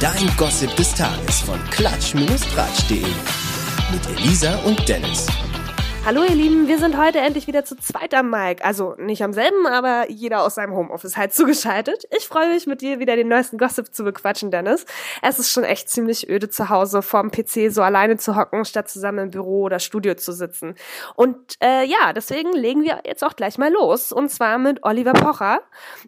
Dein Gossip des Tages von klatsch-tratsch.de. Mit Elisa und Dennis. Hallo ihr Lieben, wir sind heute endlich wieder zu zweit am Mic. Also nicht am selben, aber jeder aus seinem Homeoffice halt zugeschaltet. Ich freue mich mit dir wieder den neuesten Gossip zu bequatschen, Dennis. Es ist schon echt ziemlich öde zu Hause vorm PC so alleine zu hocken, statt zusammen im Büro oder Studio zu sitzen. Und äh, ja, deswegen legen wir jetzt auch gleich mal los. Und zwar mit Oliver Pocher.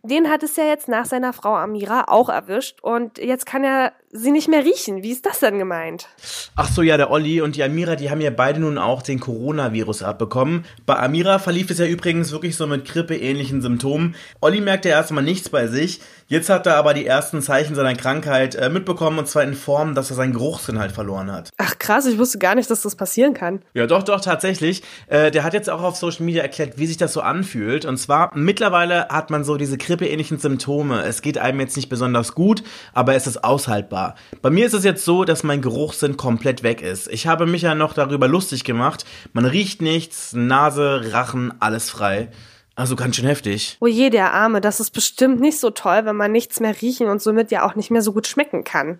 Den hat es ja jetzt nach seiner Frau Amira auch erwischt. Und jetzt kann er sie nicht mehr riechen. Wie ist das denn gemeint? Ach so, ja, der Olli und die Amira, die haben ja beide nun auch den Coronavirus abbekommen. Bei Amira verlief es ja übrigens wirklich so mit Grippe-ähnlichen Symptomen. Olli merkte erstmal nichts bei sich. Jetzt hat er aber die ersten Zeichen seiner Krankheit äh, mitbekommen und zwar in Form, dass er seinen Geruchssinn halt verloren hat. Ach krass, ich wusste gar nicht, dass das passieren kann. Ja, doch, doch, tatsächlich. Äh, der hat jetzt auch auf Social Media erklärt, wie sich das so anfühlt. Und zwar, mittlerweile hat man so diese Grippe-ähnlichen Symptome. Es geht einem jetzt nicht besonders gut, aber es ist aushaltbar. Bei mir ist es jetzt so, dass mein Geruchssinn komplett weg ist. Ich habe mich ja noch darüber lustig gemacht. Man riecht nichts, Nase, Rachen, alles frei. Also ganz schön heftig. Oh je, der Arme, das ist bestimmt nicht so toll, wenn man nichts mehr riechen und somit ja auch nicht mehr so gut schmecken kann.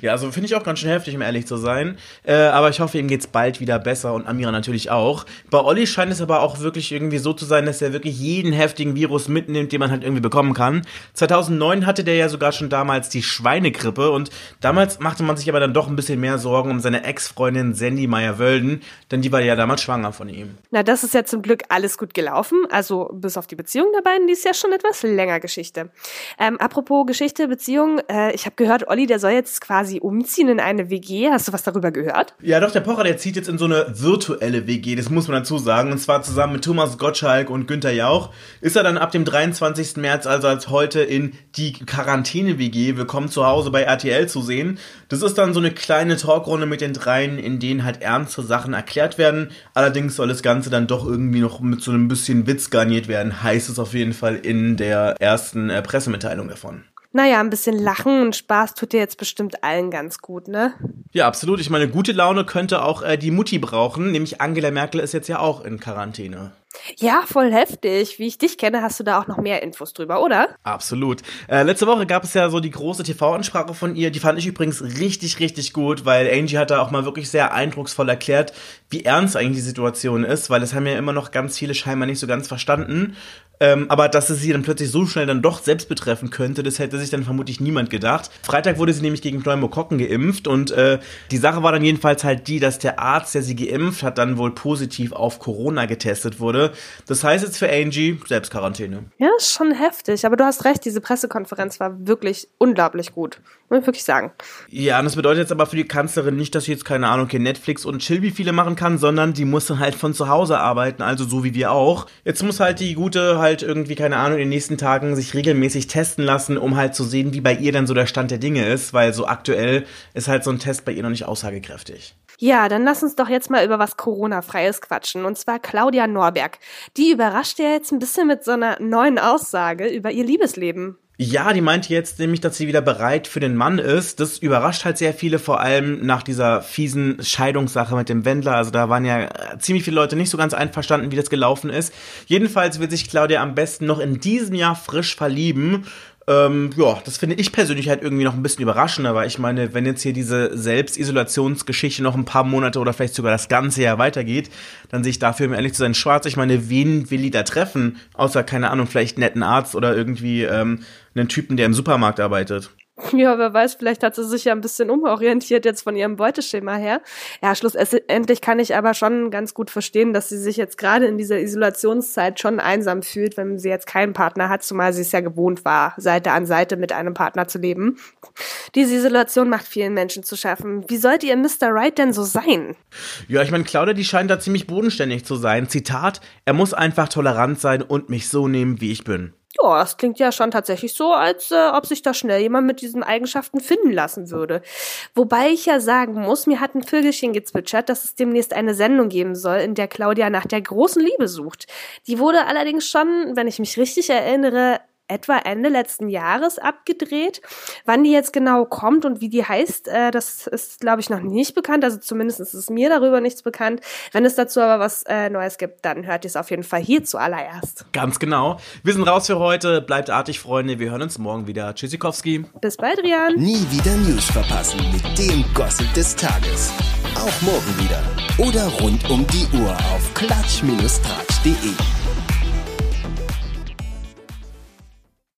Ja, also finde ich auch ganz schön heftig, um ehrlich zu sein. Äh, aber ich hoffe, ihm geht's bald wieder besser und Amira natürlich auch. Bei Olli scheint es aber auch wirklich irgendwie so zu sein, dass er wirklich jeden heftigen Virus mitnimmt, den man halt irgendwie bekommen kann. 2009 hatte der ja sogar schon damals die Schweinegrippe und damals machte man sich aber dann doch ein bisschen mehr Sorgen um seine Ex-Freundin Sandy Meyer-Wölden, denn die war ja damals schwanger von ihm. Na, das ist ja zum Glück alles gut gelaufen. Also bis auf die Beziehung der beiden, die ist ja schon etwas länger Geschichte. Ähm, apropos Geschichte, Beziehung, äh, ich habe gehört, Olli, der soll jetzt quasi umziehen in eine WG. Hast du was darüber gehört? Ja, doch, der Pocher, der zieht jetzt in so eine virtuelle WG, das muss man dazu sagen. Und zwar zusammen mit Thomas Gottschalk und Günther Jauch. Ist er dann ab dem 23. März, also als heute, in die Quarantäne-WG Willkommen zu Hause bei RTL zu sehen. Das ist dann so eine kleine Talkrunde mit den dreien, in denen halt ernste Sachen erklärt werden. Allerdings soll das Ganze dann doch irgendwie noch mit so einem bisschen Witz garniert werden, heißt es auf jeden Fall in der ersten äh, Pressemitteilung davon. Naja, ein bisschen Lachen und Spaß tut dir jetzt bestimmt allen ganz gut, ne? Ja, absolut. Ich meine, gute Laune könnte auch äh, die Mutti brauchen, nämlich Angela Merkel ist jetzt ja auch in Quarantäne. Ja, voll heftig. Wie ich dich kenne, hast du da auch noch mehr Infos drüber, oder? Absolut. Äh, letzte Woche gab es ja so die große TV-Ansprache von ihr. Die fand ich übrigens richtig, richtig gut, weil Angie hat da auch mal wirklich sehr eindrucksvoll erklärt, wie ernst eigentlich die Situation ist, weil es haben ja immer noch ganz viele scheinbar nicht so ganz verstanden. Ähm, aber dass es sie dann plötzlich so schnell dann doch selbst betreffen könnte, das hätte sich dann vermutlich niemand gedacht. Freitag wurde sie nämlich gegen Pneumokokken geimpft und äh, die Sache war dann jedenfalls halt die, dass der Arzt, der sie geimpft hat, dann wohl positiv auf Corona getestet wurde. Das heißt jetzt für Angie Selbstquarantäne. Ja, schon heftig. Aber du hast recht, diese Pressekonferenz war wirklich unglaublich gut. Muss ich wirklich sagen. Ja, und das bedeutet jetzt aber für die Kanzlerin nicht, dass sie jetzt keine Ahnung, hier Netflix und Chill wie viele machen kann, sondern die muss dann halt von zu Hause arbeiten, also so wie wir auch. Jetzt muss halt die gute halt irgendwie, keine Ahnung, in den nächsten Tagen sich regelmäßig testen lassen, um halt zu sehen, wie bei ihr dann so der Stand der Dinge ist, weil so aktuell ist halt so ein Test bei ihr noch nicht aussagekräftig. Ja, dann lass uns doch jetzt mal über was Corona-freies quatschen. Und zwar Claudia Norberg. Die überrascht ja jetzt ein bisschen mit so einer neuen Aussage über ihr Liebesleben. Ja, die meinte jetzt nämlich, dass sie wieder bereit für den Mann ist. Das überrascht halt sehr viele, vor allem nach dieser fiesen Scheidungssache mit dem Wendler. Also da waren ja äh, ziemlich viele Leute nicht so ganz einverstanden, wie das gelaufen ist. Jedenfalls will sich Claudia am besten noch in diesem Jahr frisch verlieben ähm, ja, das finde ich persönlich halt irgendwie noch ein bisschen überraschender, weil ich meine, wenn jetzt hier diese Selbstisolationsgeschichte noch ein paar Monate oder vielleicht sogar das ganze Jahr weitergeht, dann sehe ich dafür, um ehrlich zu sein, schwarz. Ich meine, wen will die da treffen? Außer, keine Ahnung, vielleicht netten Arzt oder irgendwie ähm, einen Typen, der im Supermarkt arbeitet. Ja, wer weiß, vielleicht hat sie sich ja ein bisschen umorientiert jetzt von ihrem Beuteschema her. Ja, schlussendlich kann ich aber schon ganz gut verstehen, dass sie sich jetzt gerade in dieser Isolationszeit schon einsam fühlt, wenn sie jetzt keinen Partner hat, zumal sie es ja gewohnt war, Seite an Seite mit einem Partner zu leben. Diese Isolation macht vielen Menschen zu schaffen. Wie sollte ihr Mr. Right denn so sein? Ja, ich meine, Claudia, die scheint da ziemlich bodenständig zu sein. Zitat, er muss einfach tolerant sein und mich so nehmen, wie ich bin. Ja, das klingt ja schon tatsächlich so, als äh, ob sich da schnell jemand mit diesen Eigenschaften finden lassen würde. Wobei ich ja sagen muss, mir hat ein Vögelchen gezwitschert, dass es demnächst eine Sendung geben soll, in der Claudia nach der großen Liebe sucht. Die wurde allerdings schon, wenn ich mich richtig erinnere, etwa Ende letzten Jahres abgedreht. Wann die jetzt genau kommt und wie die heißt, äh, das ist, glaube ich, noch nicht bekannt. Also zumindest ist es mir darüber nichts bekannt. Wenn es dazu aber was äh, Neues gibt, dann hört ihr es auf jeden Fall hier zuallererst. Ganz genau. Wir sind raus für heute. Bleibt artig, Freunde. Wir hören uns morgen wieder. Tschüssikowski. Bis bald, Rian. Nie wieder News verpassen mit dem Gossip des Tages. Auch morgen wieder. Oder rund um die Uhr auf klatsch-tratsch.de.